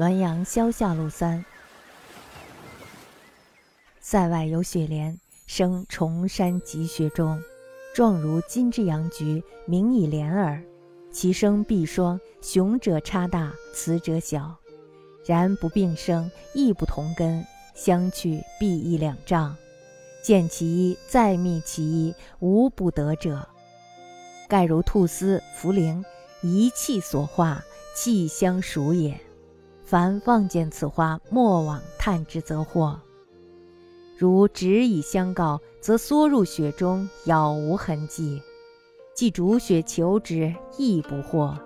滦阳萧下路三。塞外有雪莲，生崇山积雪中，状如金之阳菊，名以莲耳。其生必双，雄者差大，雌者小，然不并生，亦不同根，相去必一两丈。见其一，再觅其一，无不得者。盖如兔丝、茯苓，一气所化，气相属也。凡望见此花，莫往探之则获。如直以相告，则缩入雪中，杳无痕迹；既逐雪求之，亦不获。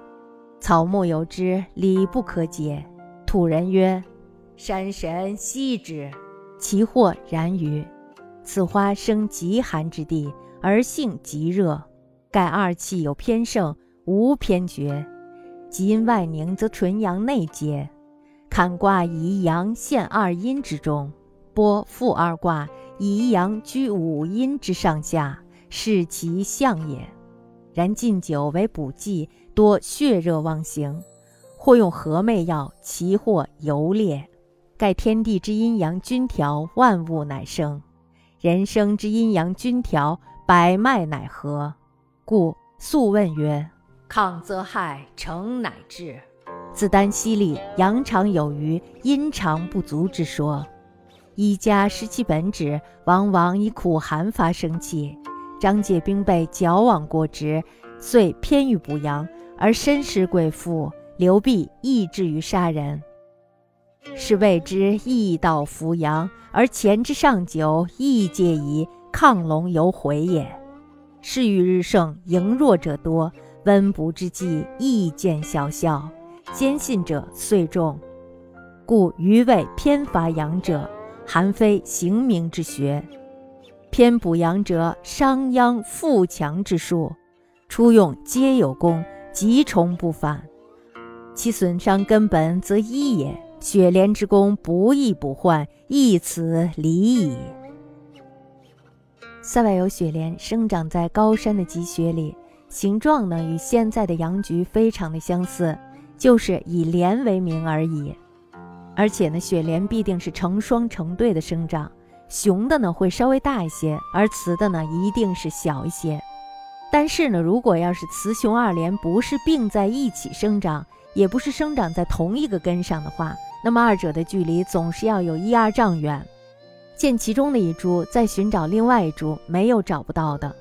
草木有之，理不可解。土人曰：“山神息之，其祸然于。”此花生极寒之地，而性极热，盖二气有偏盛，无偏绝。即因外凝，则纯阳内结。坎卦以阳陷二阴之中，拨复二卦以阳居五阴之上下，是其象也。然近久为补剂，多血热妄行，或用和媚药，其或游烈。盖天地之阴阳均调，万物乃生。人生之阴阳均调，百脉乃和，故素问曰：“亢则害，成乃治。”自丹犀利，阳常有余，阴常不足之说。医家失其本旨，往往以苦寒发生气。张介兵备矫枉过直，遂偏于补阳，而身失贵妇。刘弼亦至于杀人。是谓之易道扶阳，而前之上九，亦介以亢龙有悔也。是欲日盛，盈弱者多，温补之剂亦见小效，坚信者遂众。故余谓偏伐阳者，韩非行名之学；偏补阳者，商鞅富强之术。初用皆有功，极重不返。其损伤根本，则一也。雪莲之功不易补患，亦此理矣。塞外有雪莲，生长在高山的积雪里，形状呢与现在的阳菊非常的相似，就是以莲为名而已。而且呢，雪莲必定是成双成对的生长，雄的呢会稍微大一些，而雌的呢一定是小一些。但是呢，如果要是雌雄二莲不是并在一起生长，也不是生长在同一个根上的话，那么二者的距离总是要有一二丈远，见其中的一株，再寻找另外一株，没有找不到的。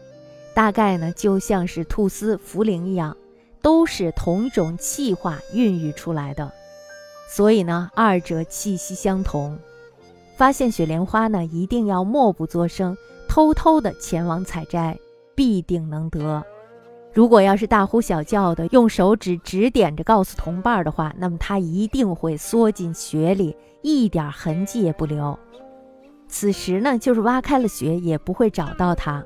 大概呢，就像是菟丝、茯苓一样，都是同一种气化孕育出来的。所以呢，二者气息相同。发现雪莲花呢，一定要默不作声，偷偷的前往采摘，必定能得。如果要是大呼小叫的，用手指指点着告诉同伴的话，那么他一定会缩进雪里，一点痕迹也不留。此时呢，就是挖开了雪，也不会找到它。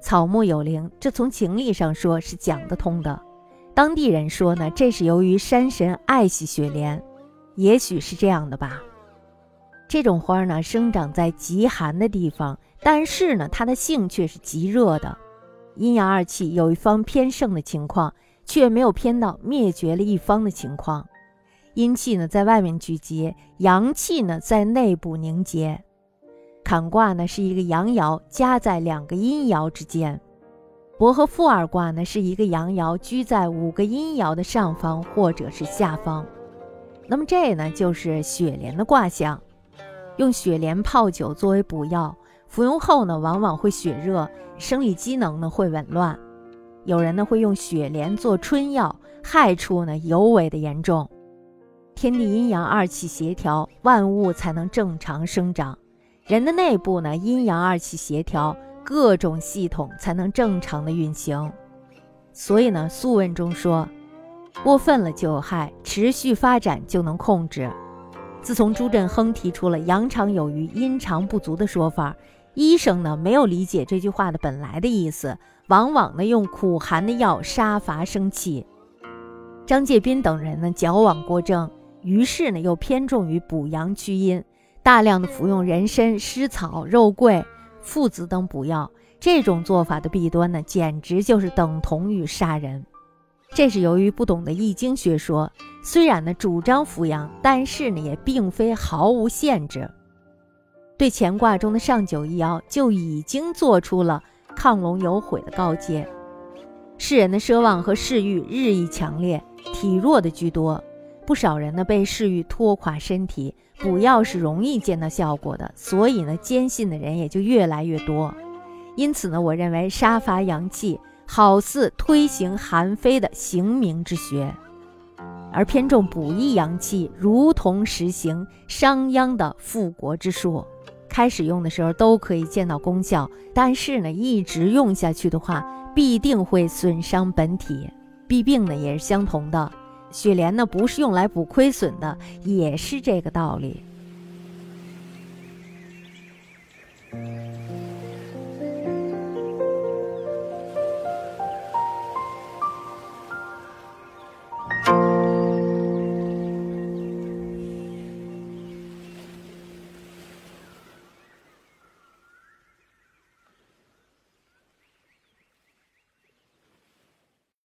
草木有灵，这从情理上说是讲得通的。当地人说呢，这是由于山神爱惜雪莲，也许是这样的吧。这种花呢，生长在极寒的地方，但是呢，它的性却是极热的。阴阳二气有一方偏盛的情况，却没有偏到灭绝了一方的情况。阴气呢在外面聚集，阳气呢在内部凝结。坎卦呢是一个阳爻夹在两个阴爻之间，伯和复二卦呢是一个阳爻居在五个阴爻的上方或者是下方。那么这呢就是雪莲的卦象，用雪莲泡酒作为补药。服用后呢，往往会血热，生理机能呢会紊乱。有人呢会用雪莲做春药，害处呢尤为的严重。天地阴阳二气协调，万物才能正常生长。人的内部呢阴阳二气协调，各种系统才能正常的运行。所以呢，《素问》中说，过分了就有害，持续发展就能控制。自从朱振亨提出了阳常有余，阴常不足的说法。医生呢没有理解这句话的本来的意思，往往呢用苦寒的药杀伐生气。张介宾等人呢矫枉过正，于是呢又偏重于补阳祛阴，大量的服用人参、湿草、肉桂、附子等补药。这种做法的弊端呢，简直就是等同于杀人。这是由于不懂得易经学说，虽然呢主张扶阳，但是呢也并非毫无限制。对乾卦中的上九一爻就已经做出了亢龙有悔的告诫。世人的奢望和嗜欲日益强烈，体弱的居多，不少人呢被嗜欲拖垮身体，补药是容易见到效果的，所以呢坚信的人也就越来越多。因此呢，我认为杀伐阳气。好似推行韩非的行名之学，而偏重补益阳气，如同实行商鞅的复国之术。开始用的时候都可以见到功效，但是呢，一直用下去的话，必定会损伤本体。弊病呢也是相同的。雪莲呢不是用来补亏损的，也是这个道理。